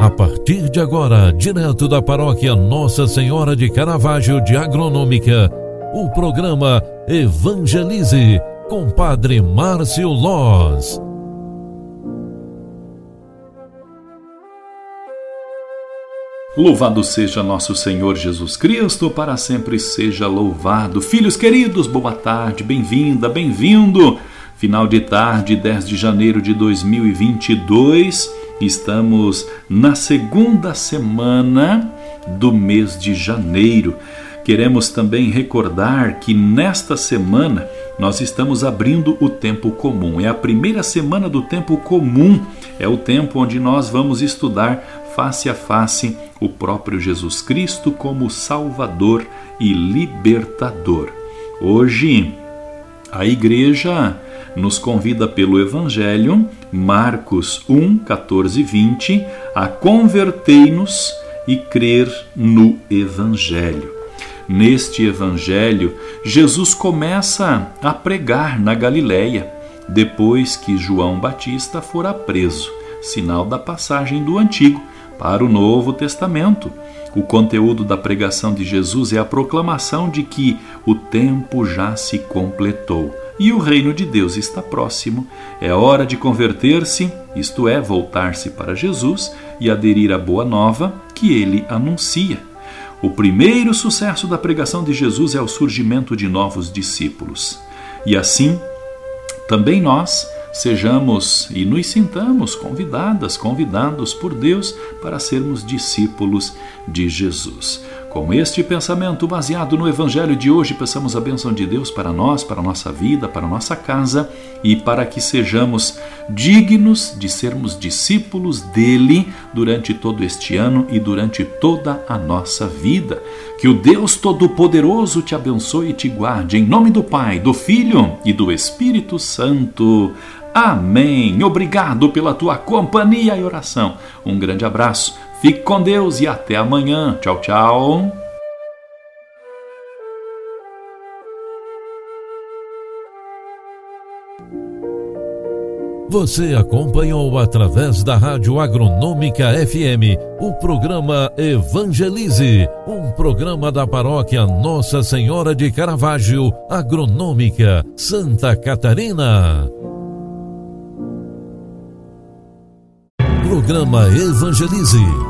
A partir de agora, direto da paróquia Nossa Senhora de Caravaggio de Agronômica, o programa Evangelize com Padre Márcio Loz. Louvado seja nosso Senhor Jesus Cristo, para sempre seja louvado. Filhos queridos, boa tarde, bem-vinda, bem-vindo. Final de tarde, 10 de janeiro de 2022. Estamos na segunda semana do mês de janeiro. Queremos também recordar que nesta semana nós estamos abrindo o tempo comum. É a primeira semana do tempo comum, é o tempo onde nós vamos estudar face a face o próprio Jesus Cristo como Salvador e Libertador. Hoje, a igreja nos convida pelo Evangelho, Marcos 1, 14 e 20, a convertei-nos e crer no Evangelho. Neste Evangelho, Jesus começa a pregar na Galileia, depois que João Batista fora preso, sinal da passagem do Antigo para o Novo Testamento. O conteúdo da pregação de Jesus é a proclamação de que o tempo já se completou e o reino de Deus está próximo. É hora de converter-se, isto é, voltar-se para Jesus e aderir à boa nova que ele anuncia. O primeiro sucesso da pregação de Jesus é o surgimento de novos discípulos. E assim, também nós sejamos e nos sintamos convidadas, convidados por Deus para sermos discípulos de Jesus. Com este pensamento baseado no Evangelho de hoje, peçamos a bênção de Deus para nós, para a nossa vida, para a nossa casa e para que sejamos dignos de sermos discípulos dele durante todo este ano e durante toda a nossa vida. Que o Deus Todo-Poderoso te abençoe e te guarde, em nome do Pai, do Filho e do Espírito Santo. Amém. Obrigado pela tua companhia e oração. Um grande abraço Fique com Deus e até amanhã. Tchau, tchau. Você acompanhou através da Rádio Agronômica FM o programa Evangelize, um programa da paróquia Nossa Senhora de Caravaggio, Agronômica, Santa Catarina. Programa Evangelize.